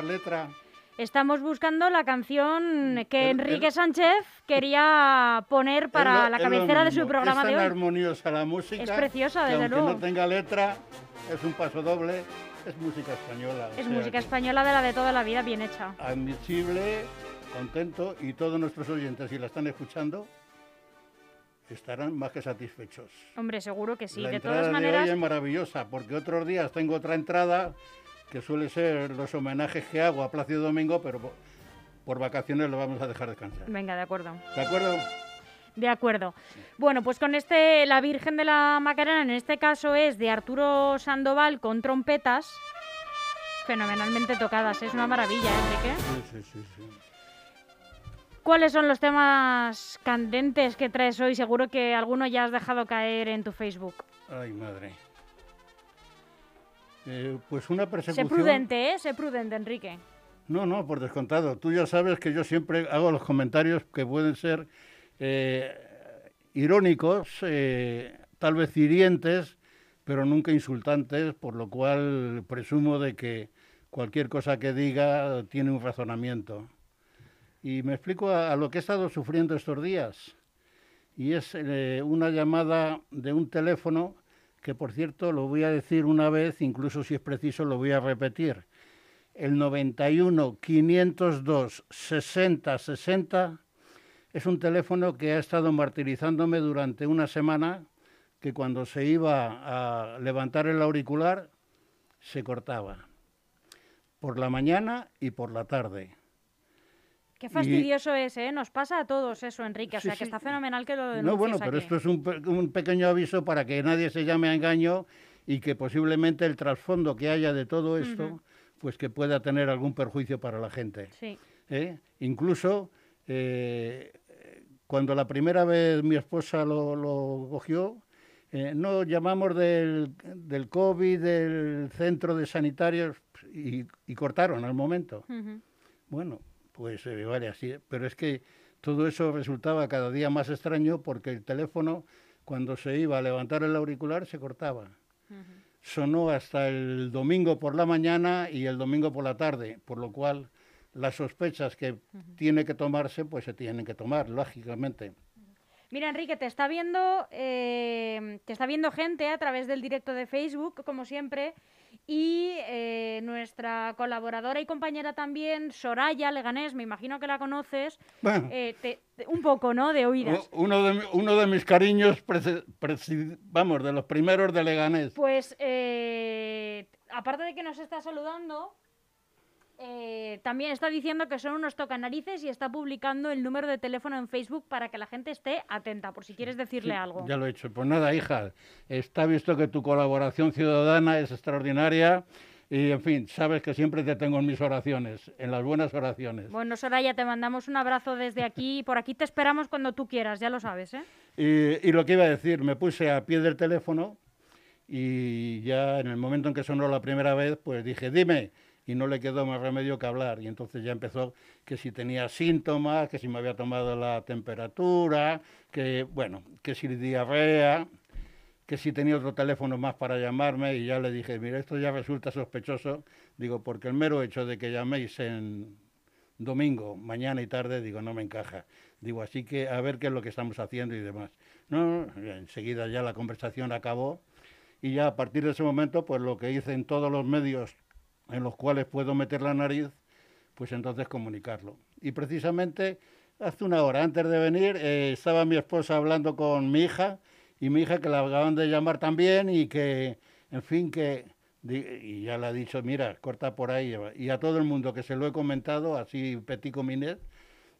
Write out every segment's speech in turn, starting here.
¿Buscabas letra? Estamos buscando la canción que Enrique Sánchez quería poner para la cabecera de su programa de hoy. Es armoniosa la música. Es preciosa, desde aunque luego. no tenga letra, es un paso doble, es música española. Es música española de la de toda la vida, bien hecha. Admisible, contento y todos nuestros oyentes, si la están escuchando, estarán más que satisfechos. Hombre, seguro que sí. La de entrada todas maneras. De hoy es maravillosa, porque otros días tengo otra entrada que suele ser los homenajes que hago a Plácido Domingo, pero por, por vacaciones lo vamos a dejar descansar. Venga, de acuerdo. ¿De acuerdo? De acuerdo. Bueno, pues con este, la Virgen de la Macarena, en este caso es de Arturo Sandoval con trompetas, fenomenalmente tocadas. Es una maravilla, ¿eh, Enrique. Sí, sí, sí, sí. ¿Cuáles son los temas candentes que traes hoy? Seguro que alguno ya has dejado caer en tu Facebook. Ay, madre. Eh, pues una persecución... Sé prudente, ¿eh? Sé prudente, Enrique. No, no, por descontado. Tú ya sabes que yo siempre hago los comentarios que pueden ser eh, irónicos, eh, tal vez hirientes, pero nunca insultantes, por lo cual presumo de que cualquier cosa que diga tiene un razonamiento. Y me explico a, a lo que he estado sufriendo estos días. Y es eh, una llamada de un teléfono que, por cierto, lo voy a decir una vez, incluso si es preciso lo voy a repetir. El 91 502 60 60 es un teléfono que ha estado martirizándome durante una semana, que cuando se iba a levantar el auricular se cortaba. Por la mañana y por la tarde. Qué fastidioso y... es, ¿eh? Nos pasa a todos eso, Enrique. O Sí, sea, que sí. está fenomenal que lo denuncies No, bueno, pero aquí. esto es un, un pequeño aviso para que nadie se llame a engaño y que posiblemente el trasfondo que haya de todo esto, pues que pueda tener algún perjuicio para la gente. Sí. ¿eh? Incluso eh, cuando la primera vez mi esposa lo, lo cogió, eh, no llamamos del, del COVID, del centro de sanitarios y, y cortaron al momento. Ujú. Bueno, pues eh, vale así, pero es que todo eso resultaba cada día más extraño porque el teléfono cuando se iba a levantar el auricular se cortaba. Sonó hasta el domingo por la mañana y el domingo por la tarde, por lo cual las sospechas que tiene que tomarse, pues se tienen que tomar, lógicamente. Mira, Enrique, te está viendo, eh, te está viendo gente a través del directo de Facebook, como siempre, y eh, nuestra colaboradora y compañera también, Soraya Leganés, me imagino que la conoces, Bueno, eh, te- te- un poco, ¿no? De oídas. uno de, uno de mis cariños, presi- vamos, de los primeros de Leganés. Pues, eh, aparte de que nos está saludando, eh, también está diciendo que son unos tocanarices y está publicando el número de teléfono en Facebook para que la gente esté atenta, por si quieres decirle Sí, algo. Ya lo he hecho. Pues nada, hija, está visto que tu colaboración ciudadana es extraordinaria y, en fin, sabes que siempre te tengo en mis oraciones, en las buenas oraciones. Bueno, Soraya, te mandamos un abrazo desde aquí. Por aquí te esperamos cuando tú quieras, ya lo sabes, ¿eh? Y, y lo que iba a decir, me puse a pie del teléfono y ya en el momento en que sonó la primera vez, pues dije, dime, y no le quedó más remedio que hablar. Y entonces ya empezó que si tenía síntomas, que si me había tomado la temperatura, que, bueno, que si diarrea, que si tenía otro teléfono más para llamarme, y ya le dije, mira, esto ya resulta sospechoso, digo, porque el mero hecho de que llaméis en domingo, mañana y tarde, digo, no me encaja. Digo, así que a ver qué es lo que estamos haciendo y demás. No, enseguida ya la conversación acabó y ya a partir de ese momento, pues lo que hice en todos los medios en los cuales puedo meter la nariz, pues entonces comunicarlo. Y precisamente hace una hora antes de venir eh, estaba mi esposa hablando con mi hija y mi hija que la acaban de llamar también y que, en fin, que y ya le ha dicho, mira, corta por ahí. Y a todo el mundo que se lo he comentado, así petit comité,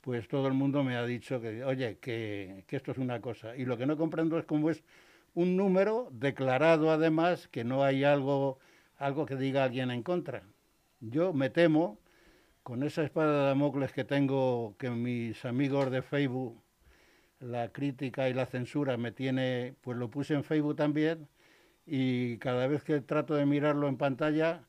pues todo el mundo me ha dicho que, oye, que, que esto es una cosa. Y lo que no comprendo es cómo es un número declarado además que no hay algo, algo que diga alguien en contra. Yo me temo, con esa espada de Damocles que tengo, que mis amigos de Facebook, la crítica y la censura me tiene, pues lo puse en Facebook también, y cada vez que trato de mirarlo en pantalla,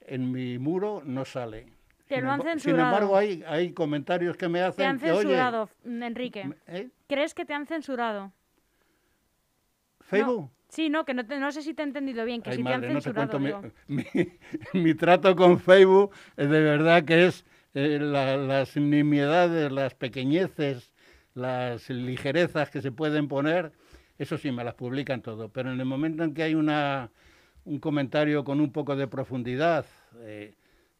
en mi muro no sale. Te lo han emba- Sin censurado. embargo, hay, hay comentarios que me hacen Te han que, oye, censurado, Enrique. ¿eh? ¿Crees que te han censurado? ¿Facebook? Sí, no, que no, te- no sé si te he entendido bien, que Ay, si madre, te han no te censurado. cuento mi, digo. mi- mi trato con Facebook, eh, de verdad que es eh, la- las nimiedades, las pequeñeces, las ligerezas que se pueden poner, eso sí, me las publican todo. Pero en el momento en que hay una, un comentario con un poco de profundidad, eh,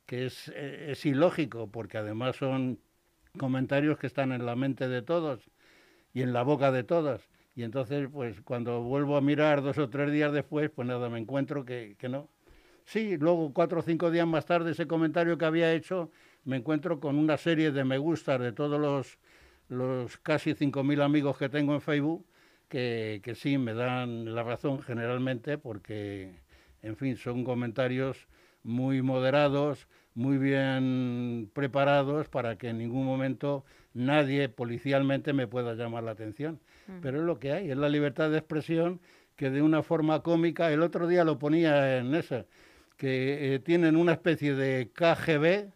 que es, eh, es ilógico, porque además son comentarios que están en la mente de todos y en la boca de todos. Y entonces, pues cuando vuelvo a mirar dos o tres días después, pues nada, me encuentro que, que no. Sí, luego cuatro o cinco días más tarde ese comentario que había hecho, me encuentro con una serie de me gustas de todos los, los casi 5.000 amigos que tengo en Facebook, que, que sí me dan la razón generalmente, porque, en fin, son comentarios muy moderados, muy bien preparados para que en ningún momento nadie policialmente me pueda llamar la atención. Pero es lo que hay, es la libertad de expresión que de una forma cómica, el otro día lo ponía en esa, que eh, tienen una especie de KGB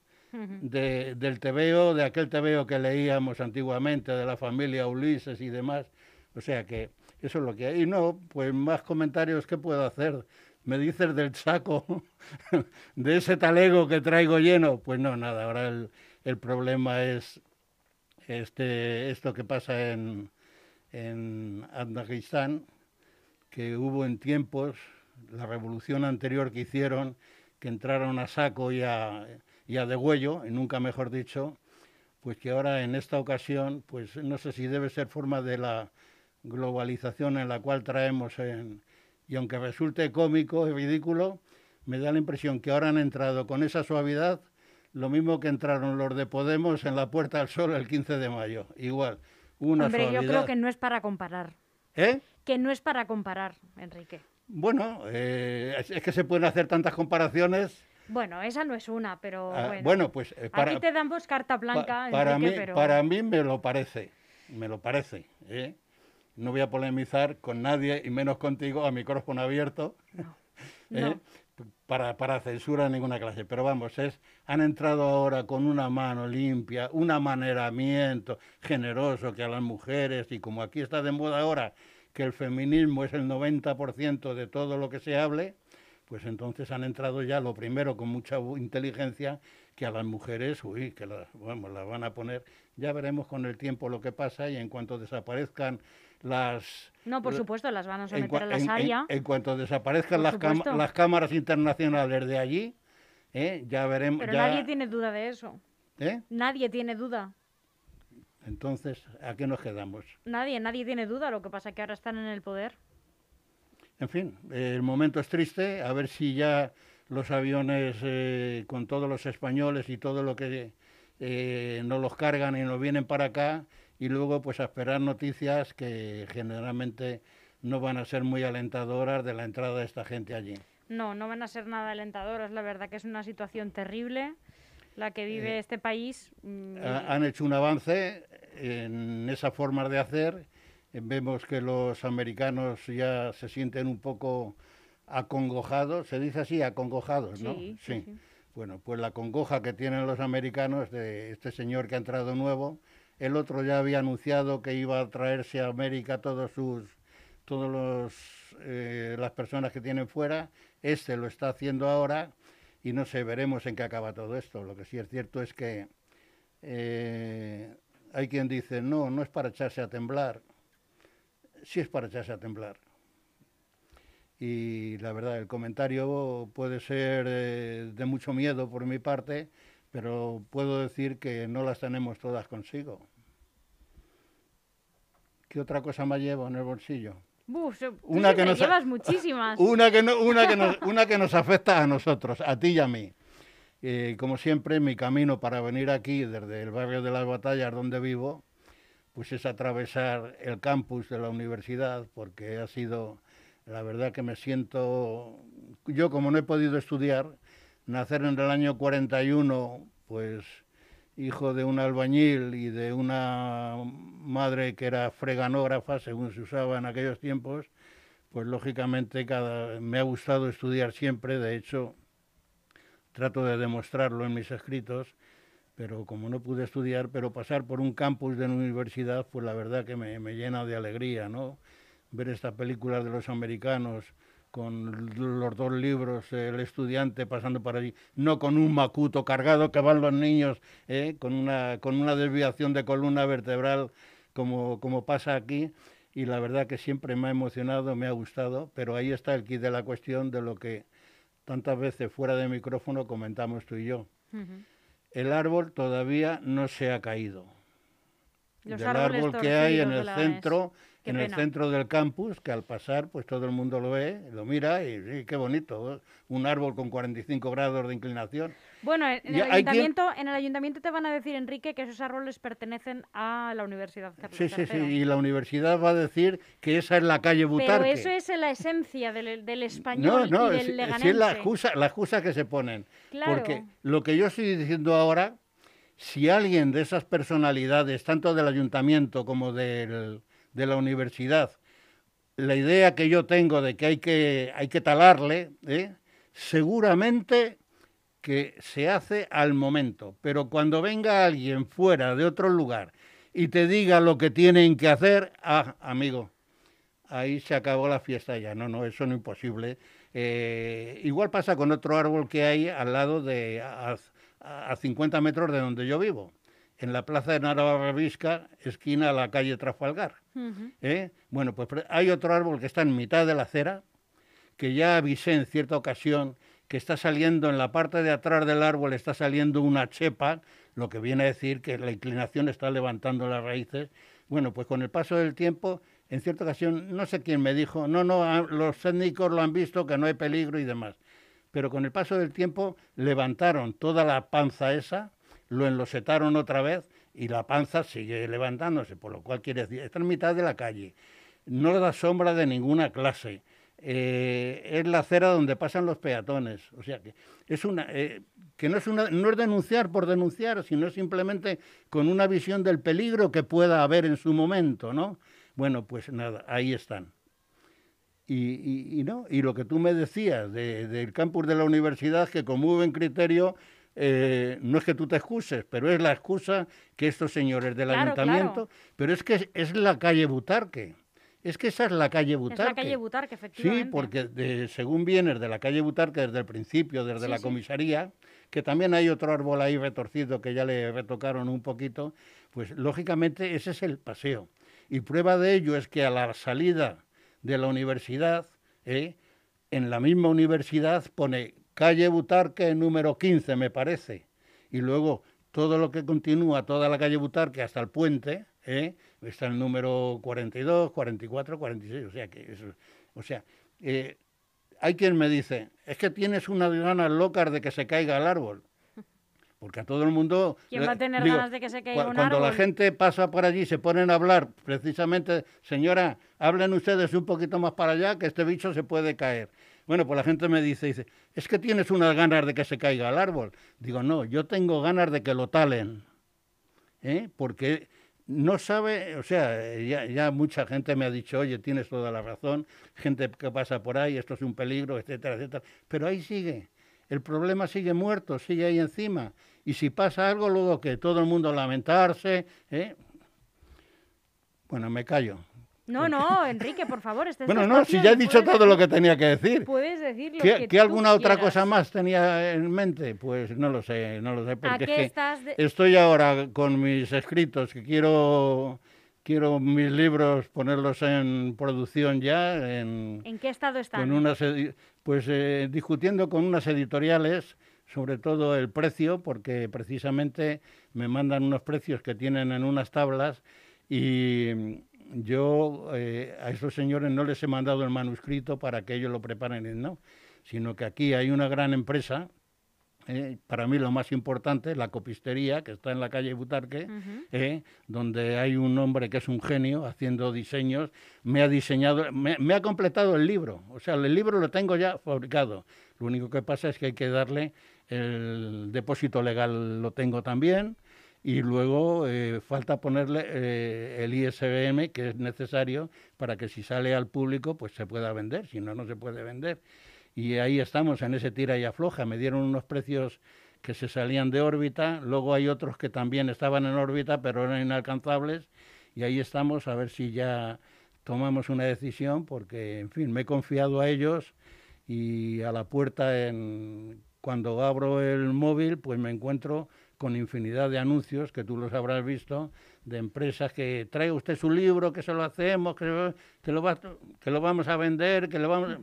de, del TVO, de aquel TVO que leíamos antiguamente, de la familia Ulises y demás. O sea que eso es lo que hay. Y no, pues más comentarios que puedo hacer. Me dices del saco, de ese talego que traigo lleno. Pues no, nada, ahora el, problema es este, esto que pasa en, en Afganistán, que hubo en tiempos, la revolución anterior que hicieron, que entraron a saco y a, y a degüello, y nunca mejor dicho, pues que ahora en esta ocasión, pues no sé si debe ser forma de la globalización en la cual traemos, en, y aunque resulte cómico y ridículo, me da la impresión que ahora han entrado con esa suavidad, lo mismo que entraron los de Podemos en la Puerta del Sol el 15 de mayo, igual, una Hombre, suavidad. yo creo que no es para comparar. ¿Eh? Que no es para comparar, Enrique. Bueno, eh, es, es que se pueden hacer tantas comparaciones. Bueno, esa no es una, pero Ah, bueno. bueno, pues eh, para, Aquí te damos carta pa- blanca, para, Enrique, mí, pero... para mí me lo parece, me lo parece. ¿eh? No voy a polemizar con nadie y menos contigo a micrófono abierto. ¿eh? No. Para, para censura de ninguna clase. Pero vamos, es, han entrado ahora con una mano limpia, un amaneramiento generoso que a las mujeres, y como aquí está de moda ahora que el feminismo es el 90% de todo lo que se hable, pues entonces han entrado ya lo primero con mucha inteligencia que a las mujeres, uy, que las, vamos, las van a poner, ya veremos con el tiempo lo que pasa y en cuanto desaparezcan las No, por supuesto, las van a someter a la en- en- cuanto desaparezcan las, las cámaras internacionales de allí, ¿eh? ya veremos. Pero ya- nadie tiene duda de eso. ¿eh? Nadie tiene duda. Entonces, ¿a qué nos quedamos? Nadie, nadie tiene duda. Lo que pasa es que ahora están en el poder. En fin, eh, el momento es triste, a ver si ya los aviones eh, con todos los españoles y todo lo que eh, nos los cargan y nos vienen para acá y luego pues a esperar noticias que generalmente no van a ser muy alentadoras de la entrada de esta gente allí. No, no van a ser nada alentadoras. La verdad que es una situación terrible la que vive Eh, este país. mm, Ha- han hecho un avance en esas formas de hacer. Vemos que los americanos ya se sienten un poco acongojados, se dice así, acongojados, ¿no? Sí, sí, sí. Bueno, pues la congoja que tienen los americanos de este señor que ha entrado nuevo, el otro ya había anunciado que iba a traerse a América todos sus todos los eh, las personas que tienen fuera, este lo está haciendo ahora y no sé, veremos en qué acaba todo esto. Lo que sí es cierto es que eh, hay quien dice, no, no es para echarse a temblar. Sí es para echarse a temblar. Y la verdad, el comentario puede ser eh, de mucho miedo por mi parte, pero puedo decir que no las tenemos todas consigo. ¿Qué otra cosa más llevo en el bolsillo? Tú Una que nos llevas muchísimas. Una que, no- una, que nos, una que nos afecta a nosotros, a ti y a mí. Eh, como siempre, mi camino para venir aquí, desde el barrio de las batallas donde vivo, pues es atravesar el campus de la universidad, porque ha sido, la verdad que me siento, yo como no he podido estudiar, nacer en el año 41, pues hijo de un albañil y de una madre que era freganógrafa, según se usaba en aquellos tiempos, pues lógicamente me ha gustado estudiar siempre, de hecho trato de demostrarlo en mis escritos, pero como no pude estudiar, pero pasar por un campus de una universidad, pues la verdad que me, llena de alegría, ¿no? ver esta película de los americanos con los dos libros, el estudiante pasando por allí, no con un macuto cargado que van los niños ¿eh? con, una, con una desviación de columna vertebral como, como pasa aquí. Y la verdad que siempre me ha emocionado, me ha gustado, pero ahí está el kit de la cuestión de lo que tantas veces fuera de micrófono comentamos tú y yo. El árbol todavía no se ha caído. Los Del árbol que hay en el centro en el centro del campus, que al pasar, pues todo el mundo lo ve, lo mira y sí, qué bonito, un árbol con 45 grados de inclinación. Bueno, en, el, ayuntamiento, en el ayuntamiento te van a decir, Enrique, que esos árboles pertenecen a la Universidad Sí, sí, sí, y la universidad va a decir que esa es la calle Butarque. Pero eso es la esencia del, del español no, no, y del es, es la excusa, la excusa que se ponen. Porque lo que yo estoy diciendo ahora, si alguien de esas personalidades, tanto del ayuntamiento como del de la universidad, la idea que yo tengo de que hay que, hay que talarle, ¿eh? seguramente que se hace al momento, pero cuando venga alguien fuera de otro lugar y te diga lo que tienen que hacer, ah, amigo, ahí se acabó la fiesta ya. No, no, eso no es imposible. Eh, igual pasa con otro árbol que hay al lado de, a, a 50 metros de donde yo vivo en la plaza de Navarra esquina a la calle Trafalgar. ¿eh? Bueno, pues hay otro árbol que está en mitad de la acera, que ya avisé en cierta ocasión que está saliendo en la parte de atrás del árbol, está saliendo una chepa, lo que viene a decir que la inclinación está levantando las raíces. Bueno, pues con el paso del tiempo, en cierta ocasión, no sé quién me dijo, no, no, ah, los técnicos lo han visto, que no hay peligro y demás. Pero con el paso del tiempo levantaron toda la panza esa, lo enlosetaron otra vez y la panza sigue levantándose, por lo cual quiere decir, está en mitad de la calle, no da sombra de ninguna clase, eh, es la acera donde pasan los peatones, o sea que es una eh, que no es una no es denunciar por denunciar, sino simplemente con una visión del peligro que pueda haber en su momento, ¿no? Bueno, pues nada, ahí están. Y, no, y lo que tú me decías del campus de la universidad, que con muy buen criterio eh, no es que tú te excuses, pero es la excusa que estos señores del ayuntamiento, pero es que es, la calle Butarque. Es que esa es la calle Butarque. Es la calle Butarque, efectivamente. Sí, porque según vienes de la calle Butarque desde el principio, desde la comisaría, que también hay otro árbol ahí retorcido que ya le retocaron un poquito, pues lógicamente ese es el paseo. Y prueba de ello es que a la salida de la universidad, ¿eh? en la misma universidad pone calle Butarque número 15, me parece. Y luego todo lo que continúa, toda la calle Butarque hasta el puente, ¿eh? está el número 42, 44, 46. O sea, que eso, o sea eh, hay quien me dice, es que tienes unas ganas locas de que se caiga el árbol. Porque a todo el mundo... ¿Quién va a tener ganas de que se caiga un cuando árbol? la gente pasa por allí, se ponen a hablar, precisamente, señora, hablen ustedes un poquito más para allá, que este bicho se puede caer. Bueno, pues la gente me dice, dice, es que tienes unas ganas de que se caiga el árbol. Digo, no, yo tengo ganas de que lo talen, ¿eh? porque no sabe, o sea, ya, ya, mucha gente me ha dicho, oye, tienes toda la razón, gente que pasa por ahí, esto es un peligro, etcétera, etcétera, pero ahí sigue, el problema sigue muerto, sigue ahí encima, y si pasa algo, luego que todo el mundo lamentarse, ¿eh? bueno, me callo. No, no, Enrique, por favor. Este bueno, no, si ya he dicho todo lo que tenía que decir. Puedes decir lo ¿Qué, que alguna otra cosa más tenía en mente? Pues no lo sé, no lo sé. Porque es que estoy ahora con mis escritos que quiero quiero mis libros ponerlos en producción ya. ¿En, ¿En qué estado están? pues eh, discutiendo con unas editoriales sobre todo el precio, porque precisamente me mandan unos precios que tienen en unas tablas y yo eh, a esos señores no les he mandado el manuscrito para que ellos lo preparen, no, sino que aquí hay una gran empresa, eh, para mí lo más importante, la copistería, que está en la calle Butarque, eh, donde hay un hombre que es un genio haciendo diseños, me ha diseñado, me, me, ha completado el libro, o sea, el libro lo tengo ya fabricado, lo único que pasa es que hay que darle el depósito legal, lo tengo también, y luego eh, falta ponerle eh, el ISBM que es necesario para que si sale al público pues se pueda vender, si no, no se puede vender. Y ahí estamos en ese tira y afloja. Me dieron unos precios que se salían de órbita, luego hay otros que también estaban en órbita pero eran inalcanzables y ahí estamos a ver si ya tomamos una decisión porque, en fin, me he confiado a ellos y a la puerta, cuando abro el móvil, pues me encuentro con infinidad de anuncios que tú los habrás visto de empresas que trae usted su libro, que se lo hacemos, que, lo, lo, que lo vamos a vender, que lo vamos...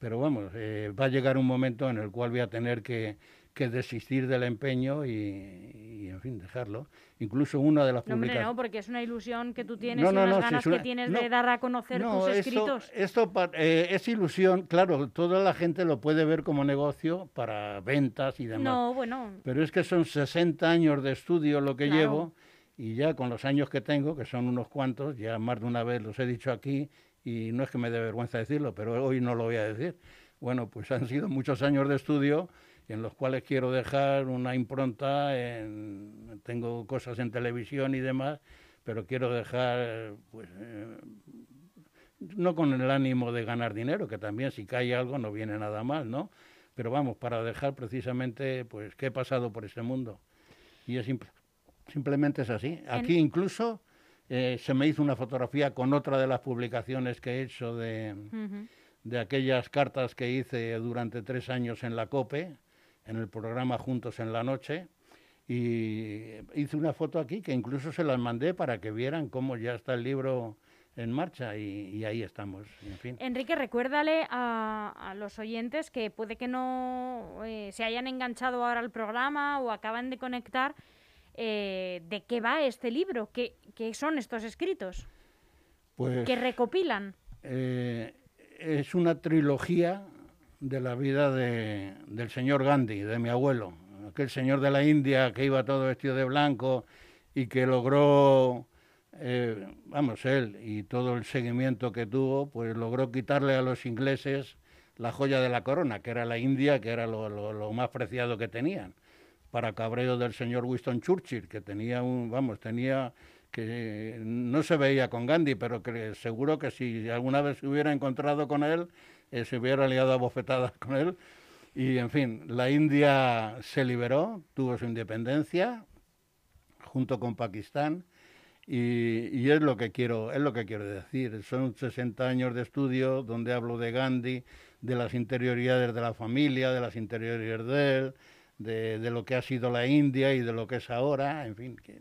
Pero vamos, eh, va a llegar un momento en el cual voy a tener que, que desistir del empeño y, en fin, dejarlo. Incluso una de las no, publicaciones... no, porque es una ilusión que tú tienes y unas ganas que tienes de dar a conocer tus escritos. Esto eh, es ilusión, claro, toda la gente lo puede ver como negocio para ventas y demás. No, bueno. Pero es que son 60 años de estudio lo que llevo y ya con los años que tengo, que son unos cuantos, ya más de una vez los he dicho aquí y no es que me dé vergüenza decirlo, pero hoy no lo voy a decir. Bueno, pues han sido muchos años de estudio en los cuales quiero dejar una impronta, en, tengo cosas en televisión y demás, pero quiero dejar, pues, eh, no con el ánimo de ganar dinero, que también si cae algo no viene nada mal, ¿no? Pero vamos, para dejar precisamente, pues, qué he pasado por este mundo. Y es simplemente es así. Aquí incluso eh, se me hizo una fotografía con otra de las publicaciones que he hecho de, de aquellas cartas que hice durante tres años en la COPE, en el programa Juntos en la Noche y hice una foto aquí que incluso se las mandé para que vieran cómo ya está el libro en marcha y, ahí estamos. En fin. Enrique, recuérdale a, los oyentes que puede que no eh, se hayan enganchado ahora al programa o acaban de conectar eh, de qué va este libro, qué, qué son estos escritos pues, que recopilan. Eh, es una trilogía de la vida de, del señor Gandhi, de mi abuelo, aquel señor de la India que iba todo vestido de blanco y que logró, eh, vamos, él y todo el seguimiento que tuvo, pues logró quitarle a los ingleses la joya de la corona, que era la India, que era lo, lo, más preciado que tenían, para cabreo del señor Winston Churchill, que tenía un, vamos, tenía que no se veía con Gandhi, pero que seguro que si alguna vez se hubiera encontrado con él, eh, se hubiera liado a bofetadas con él. Y en fin, la India se liberó, tuvo su independencia junto con Pakistán y, es lo que quiero es lo que quiero decir. Son 60 años de estudio donde hablo de Gandhi, de las interioridades de la familia, de las interioridades de él, de, lo que ha sido la India y de lo que es ahora, en fin. Que,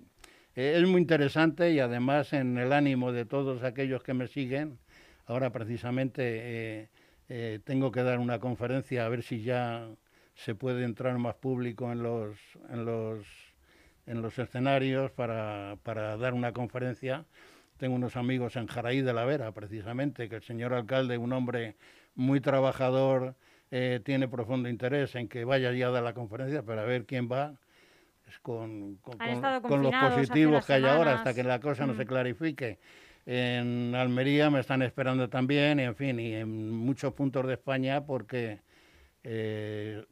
eh, es muy interesante y además en el ánimo de todos aquellos que me siguen, ahora precisamente eh, eh, tengo que dar una conferencia a ver si ya se puede entrar más público en los, en los, en los escenarios para, para dar una conferencia. Tengo unos amigos en Jaraí de la Vera, precisamente, que el señor alcalde, un hombre muy trabajador, eh, tiene profundo interés en que vaya ya a dar la conferencia, para ver quién va. Con, con, los positivos que hay ahora, hasta que la cosa no se mm. clarifique. En Almería me están esperando también, en fin, y en muchos puntos de España porque eh,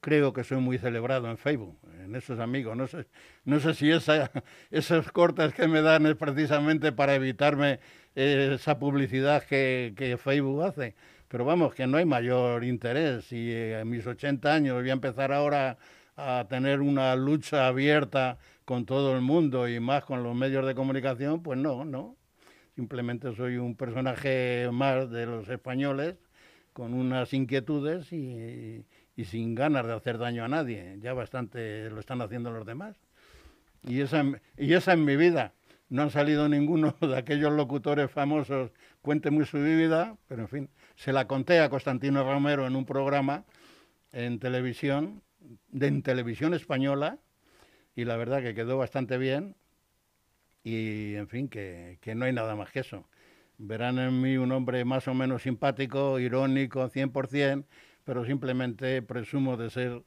creo que soy muy celebrado en Facebook, en esos amigos. No sé, no sé si esa, esos cortes que me dan es precisamente para evitarme esa publicidad que, que, Facebook hace. Pero vamos, que no hay mayor interés. Y eh, a mis 80 años voy a empezar ahora a tener una lucha abierta con todo el mundo y más con los medios de comunicación, pues no, no. Simplemente soy un personaje más de los españoles con unas inquietudes y, sin ganas de hacer daño a nadie. Ya bastante lo están haciendo los demás. Y esa, y esa es mi vida. No han salido ninguno de aquellos locutores famosos, cuénteme su vida, pero en fin, se la conté a Constantino Romero en un programa en televisión, de, en televisión española, y la verdad que quedó bastante bien y en fin, que, no hay nada más que eso. Verán en mí un hombre más o menos simpático, irónico, 100%, pero simplemente presumo de ser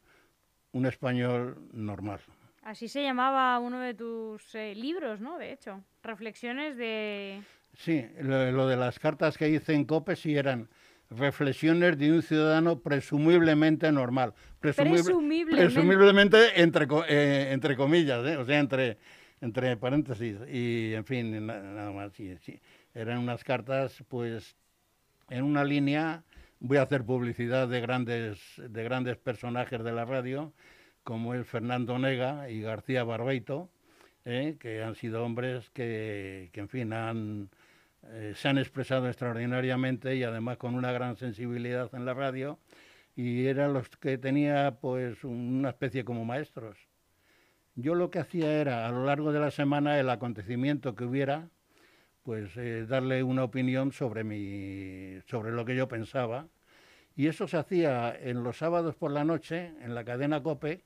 un español normal. Así se llamaba uno de tus eh, libros, ¿no? De hecho, reflexiones de... Sí, lo, de las cartas que hice en COPE sí eran reflexiones de un ciudadano presumiblemente normal. presumiblemente. entre, eh, entre comillas, ¿eh? o sea, entre, entre paréntesis. Y, en fin, nada más. Sí, sí. Eran unas cartas, pues, en una línea. Voy a hacer publicidad de grandes, de grandes personajes de la radio, como el Fernando Nega y García Barbeito, ¿eh? que han sido hombres que, que en fin, han eh, se han expresado extraordinariamente y además con una gran sensibilidad en la radio y eran los que tenía pues una especie como maestros. Yo lo que hacía era a lo largo de la semana el acontecimiento que hubiera, pues eh, darle una opinión sobre mi sobre lo que yo pensaba y eso se hacía en los sábados por la noche en la cadena Cope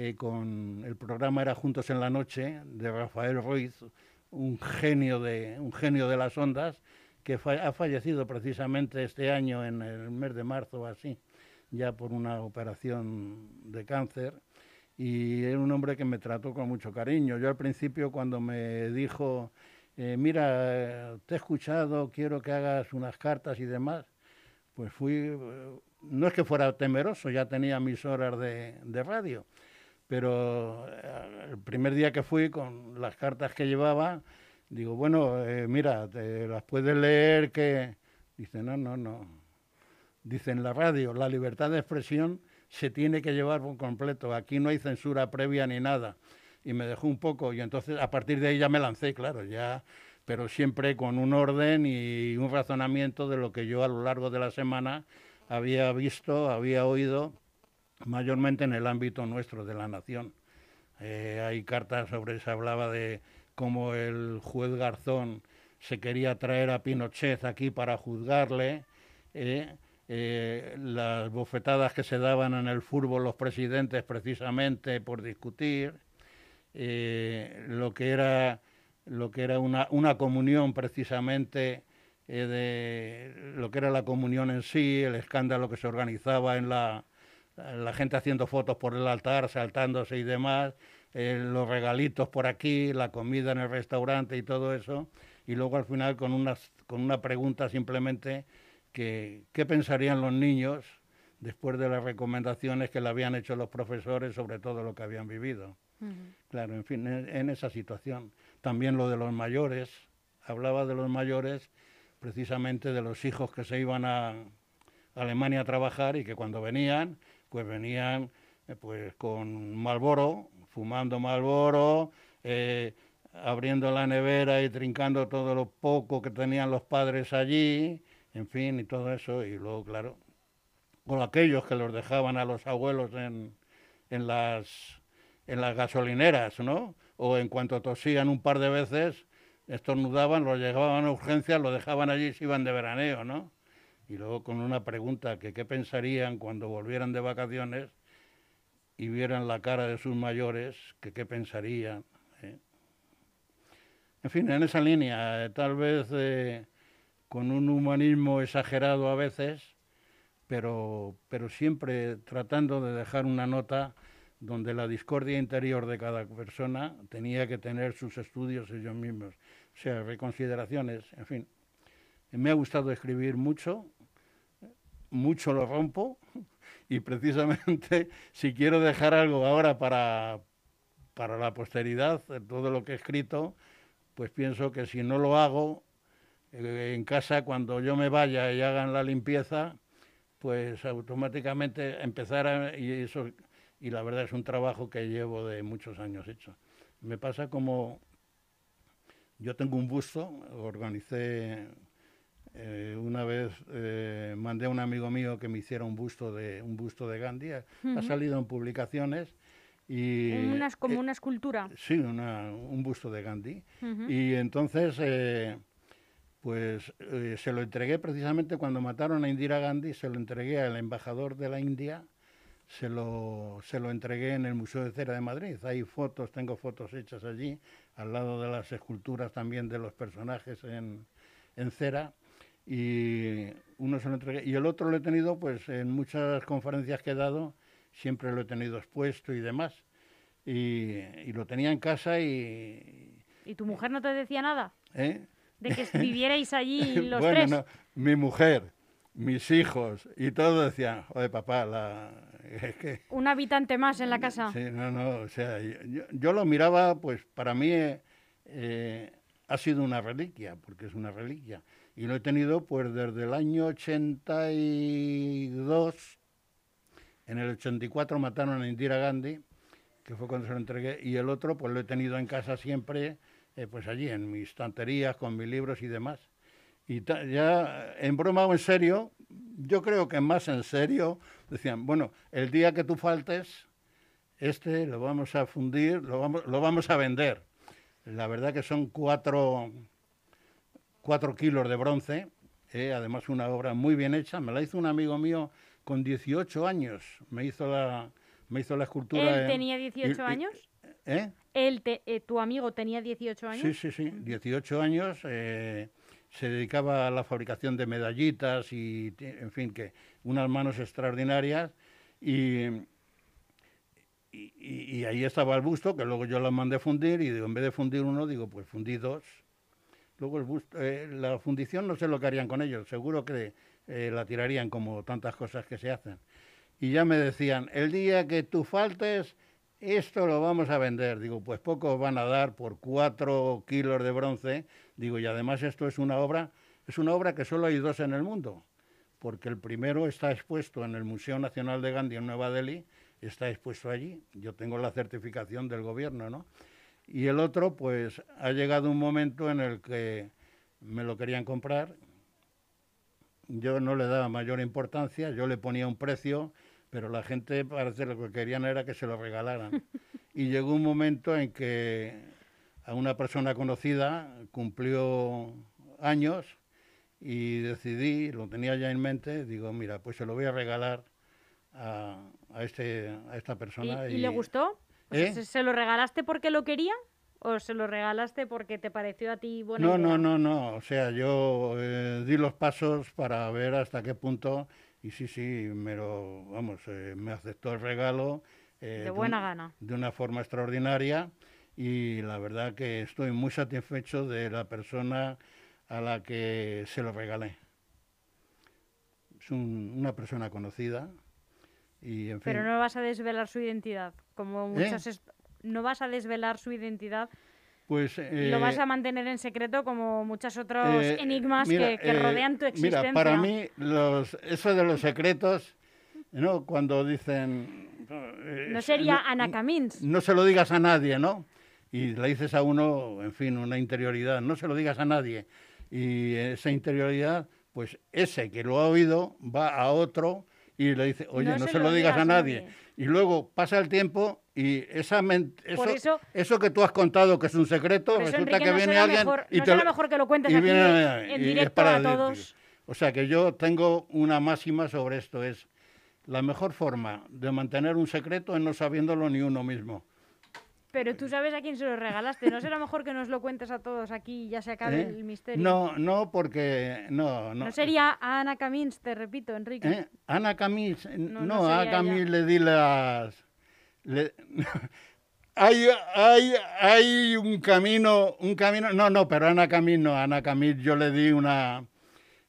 eh, con el programa era Juntos en la noche de Rafael Ruiz, un genio de, un genio de las ondas, que ha fallecido precisamente este año, en el mes de marzo así, ya por una operación de cáncer. Y era un hombre que me trató con mucho cariño. Yo al principio cuando me dijo, eh, mira, te he escuchado, quiero que hagas unas cartas y demás, pues fui, eh, no es que fuera temeroso, ya tenía mis horas de, de radio, pero eh, el primer día que fui con las cartas que llevaba, digo, bueno, eh, mira, las puedes leer que... Dice, no, no, no. Dice en la radio, la libertad de expresión se tiene que llevar por completo. Aquí no hay censura previa ni nada. Y me dejó un poco y entonces a partir de ahí ya me lancé, claro, ya, pero siempre con un orden y un razonamiento de lo que yo a lo largo de la semana había visto, había oído mayormente en el ámbito nuestro de la nación. Eh, hay cartas sobre, se hablaba de cómo el juez Garzón se quería traer a Pinochet aquí para juzgarle, eh, eh, las bofetadas que se daban en el fútbol los presidentes precisamente por discutir, lo que era, lo que era una, una comunión precisamente de lo que era la comunión en sí, el escándalo que se organizaba en la, la gente haciendo fotos por el altar, saltándose y demás, eh, los regalitos por aquí, la comida en el restaurante y todo eso, y luego al final con, unas, con una pregunta simplemente que qué pensarían los niños después de las recomendaciones que le habían hecho los profesores sobre todo lo que habían vivido. Claro, en fin, en, esa situación. También lo de los mayores, hablaba de los mayores, precisamente de los hijos que se iban a Alemania a trabajar y que cuando venían pues venían eh, pues con Malboro, fumando Malboro, eh, abriendo la nevera y trincando todo lo poco que tenían los padres allí, en fin, y todo eso, y luego, claro, con aquellos que los dejaban a los abuelos en, en, las, en las gasolineras, ¿no? O en cuanto tosían un par de veces, estornudaban, los llevaban a urgencias, los dejaban allí y se iban de veraneo, ¿no? Y luego con una pregunta que qué pensarían cuando volvieran de vacaciones y vieran la cara de sus mayores, que qué pensarían. ¿eh? En fin, en esa línea, eh, tal vez eh, con un humanismo exagerado a veces, pero, pero siempre tratando de dejar una nota donde la discordia interior de cada persona tenía que tener sus estudios ellos mismos, o sea, reconsideraciones, en fin. Me ha gustado escribir mucho, mucho lo rompo y precisamente si quiero dejar algo ahora para, para la posteridad, todo lo que he escrito, pues pienso que si no lo hago eh, en casa cuando yo me vaya y hagan la limpieza, pues automáticamente empezar y eso y la verdad es un trabajo que llevo de muchos años hecho. Me pasa como yo tengo un busto, organicé eh, una vez eh, mandé a un amigo mío que me hiciera un busto de un busto de Gandhi. Ha salido en publicaciones y unas, como eh, una escultura. Sí, un busto de Gandhi. Y entonces, pues se lo entregué precisamente cuando mataron a Indira Gandhi. Se lo entregué al embajador de la India. Se lo, se lo entregué en el Museo de Cera de Madrid. Hay fotos, tengo fotos hechas allí, al lado de las esculturas también de los personajes en, en cera y uno se lo entregué. Y el otro lo he tenido, pues en muchas conferencias que he dado, siempre lo he tenido expuesto y demás. Y, lo tenía en casa y... ¿Y tu mujer no te decía nada? ¿Eh? De que vivierais allí los tres. No, mi mujer, mis hijos y todo decían, oye papá, la... es que... Un habitante más en la casa. Sí, no, no, o sea, yo, lo miraba, pues para mí eh, ha sido una reliquia, porque es una reliquia. Y lo he tenido pues desde el año 82. En el 84 mataron a Indira Gandhi, que fue cuando se lo entregué, y el otro pues lo he tenido en casa siempre, eh, pues allí en mis estanterías con mis libros y demás. Y ya en broma o en serio, yo creo que más en serio, decían, bueno, el día que tú faltes, este lo vamos a fundir, lo vamos, lo vamos a vender. La verdad que son cuatro, cuatro kilos de bronce, eh, además una obra muy bien hecha. Me la hizo un amigo mío con 18 años. Me hizo la, me hizo la escultura. ¿Él tenía 18 años? ¿Eh? ¿Él eh, ¿Tu amigo tenía 18 años? Sí, sí, sí, 18 años. Eh, se dedicaba a la fabricación de medallitas y, en fin, que unas manos extraordinarias. Y, y, ahí estaba el busto, que luego yo lo mandé fundir, y en vez de fundir uno, digo, pues fundí dos. Luego eh, la fundición no sé lo que harían con ellos, seguro que eh, la tirarían como tantas cosas que se hacen. Y ya me decían, el día que tú faltes, esto lo vamos a vender. Digo, pues pocos van a dar por cuatro kilos de bronce. Digo, y además esto es una obra, es una obra que solo hay dos en el mundo, porque el primero está expuesto en el Museo Nacional de Gandhi en Nueva Delhi, está expuesto allí. Yo tengo la certificación del gobierno, ¿no? Y el otro, pues ha llegado un momento en el que me lo querían comprar. Yo no le daba mayor importancia, yo le ponía un precio pero la gente parece lo que querían era que se lo regalaran. y llegó un momento en que a una persona conocida cumplió años y decidí, lo tenía ya en mente, digo, mira, pues se lo voy a regalar a, a este, a esta persona. ¿Y, le gustó? ¿Eh? ¿Se lo regalaste porque lo quería? ¿O se lo regalaste porque te pareció a ti buena no, idea? No, no, no. O sea, yo eh, di los pasos para ver hasta qué punto y sí, sí, me lo, vamos, eh, me aceptó el regalo. Eh, de buena gana. De una forma extraordinaria y la verdad que estoy muy satisfecho de la persona a la que se lo regalé. Es una persona conocida y en fin. Pero no vas a desvelar su identidad, como ¿Eh? muchas... No vas a desvelar su identidad pues, lo vas eh, a mantener en secreto como muchos otros eh, enigmas que, eh, rodean tu existencia. Mira, para mí, los, eso de los secretos, ¿no? cuando dicen... no sería Ana Camins. No se lo digas a nadie, ¿no? Y le dices a uno, en fin, una interioridad, no se lo digas a nadie. Y esa interioridad, pues ese que lo ha oído va a otro y le dice, oye, no, se, lo digas, a nadie. Y luego pasa el tiempo y esa eso, eso, que tú has contado que es un secreto, resulta que viene alguien y no te lo mejor que lo cuentes aquí en directo a todos. O sea que yo tengo una máxima sobre esto, es la mejor forma de mantener un secreto es no sabiéndolo ni uno mismo. Pero tú sabes a quién se lo regalaste. ¿No será mejor que nos lo cuentes a todos aquí y ya se acabe ¿Eh? el misterio? No, no, porque... No, no. ¿No sería a Ana Camins, te repito, Enrique? ¿Eh? Ana Camins... No, a Ana Camins le di las hay, hay, hay un camino, un camino, no, no, pero Ana Camil no, Ana Camil yo le di una,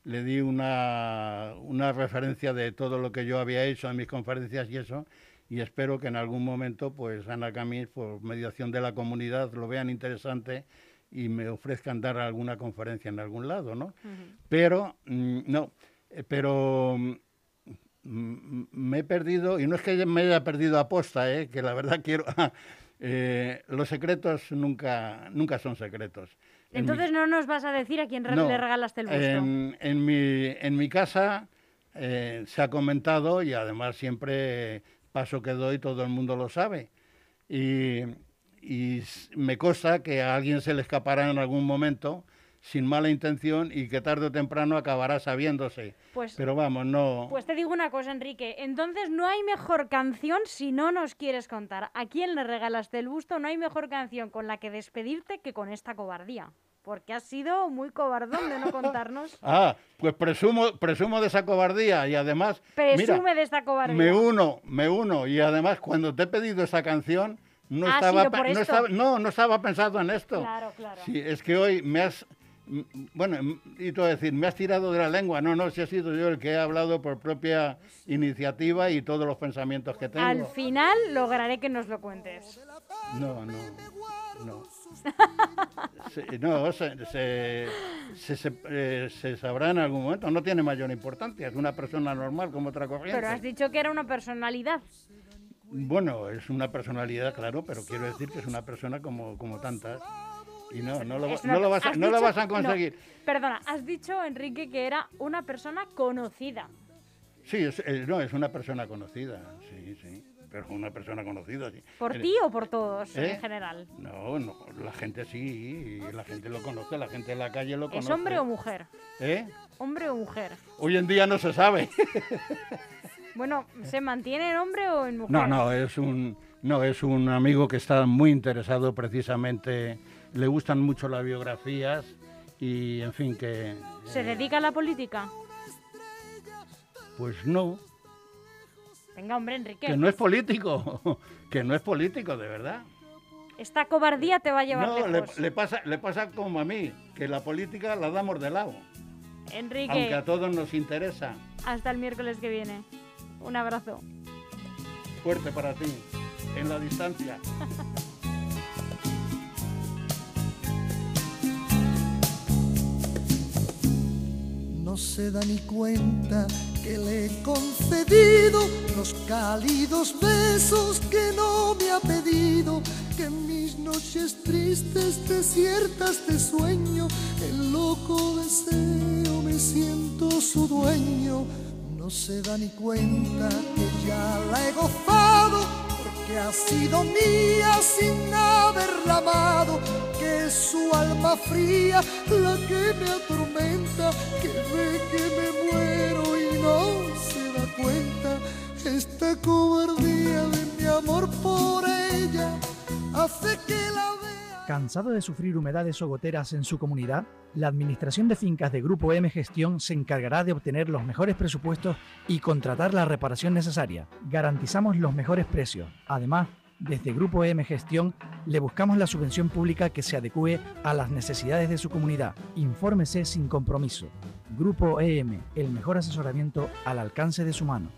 le di una, una referencia de todo lo que yo había hecho en mis conferencias y eso, y espero que en algún momento, pues Ana Camil, por mediación de la comunidad, lo vean interesante y me ofrezcan dar alguna conferencia en algún lado, ¿no? Pero, mm, no, eh, pero me he perdido, y no es que me haya perdido aposta, ¿eh? que la verdad quiero... Eh, los secretos nunca, nunca son secretos. Entonces no nos vas a decir a quién le regalaste el busto. En, en, mi, en mi casa eh, se ha comentado y además siempre paso que doy todo el mundo lo sabe. Y, y me consta que a alguien se le escapará en algún momento sin mala intención y que tarde o temprano acabará sabiéndose. Pues, Pero vamos, no. Pues te digo una cosa, Enrique. Entonces no hay mejor canción si no nos quieres contar. ¿A quién le regalaste el busto? No hay mejor canción con la que despedirte que con esta cobardía. Porque has sido muy cobardón de no contarnos. ah, pues presumo, presumo de esa cobardía y además. Presume de esta cobardía. Me uno, me uno. Y además, cuando te he pedido esa canción, no, estaba, no, estaba, no, no estaba pensado en esto. Claro, claro. Sí, es que hoy me has bueno, y tú decir, me has tirado de la lengua. No, no, si he sido yo el que he hablado por propia iniciativa y todos los pensamientos que tengo. Al final lograré que nos lo cuentes. No, no, no. no, se, se, eh, se, sabrá en algún momento. No tiene mayor importancia. Es una persona normal como otra corriente. Pero has dicho que era una personalidad. Bueno, es una personalidad, claro, pero quiero decir que es una persona como, como tantas. Y no, no lo, Es no una- lo vas, no lo dicho- vas a conseguir. perdona, has dicho, Enrique, que era una persona conocida. Sí, es, es- no, es una persona conocida, sí, sí. Pero una persona conocida, sí. ¿Por Eh, ti o por todos ¿Eh? en general? No, no, la gente sí, la gente lo conoce, la gente en la calle lo conoce. ¿Es hombre o mujer? ¿Eh? ¿Hombre o mujer? Hoy en día no se sabe. Bueno, ¿se mantiene en hombre o en mujer? No, no, es un, no, es un amigo que está muy interesado precisamente, le gustan mucho las biografías y, en fin, que... ¿Se eh, dedica a la política? Pues no, Venga, hombre, Enrique. que no es político, que no es político, de verdad. Esta cobardía te va a llevar No, le, lejos. le pasa, le pasa como a mí, que la política la damos de lado, Enrique, aunque a todos nos interesa. hasta el miércoles que viene. Un abrazo. Fuerte para ti, en la distancia. No se da ni cuenta que le he concedido los cálidos besos que no me ha pedido, que mis noches tristes, desiertas de sueño, el loco deseo me siento su dueño. No se da ni cuenta que ya la he gozado porque ha sido mía sin haberla amado, que es su alma fría la que me atormenta, que ve que me Esta cobardía de mi amor por ella hace que la vea. ¿Cansado de sufrir humedades o goteras en su comunidad? La Administración de Fincas de Grupo M Gestión se encargará de obtener los mejores presupuestos y contratar la reparación necesaria. Garantizamos los mejores precios. Además, desde Grupo M Gestión le buscamos la subvención pública que se adecue a las necesidades de su comunidad. Infórmese sin compromiso. Grupo EM, el mejor asesoramiento al alcance de su mano.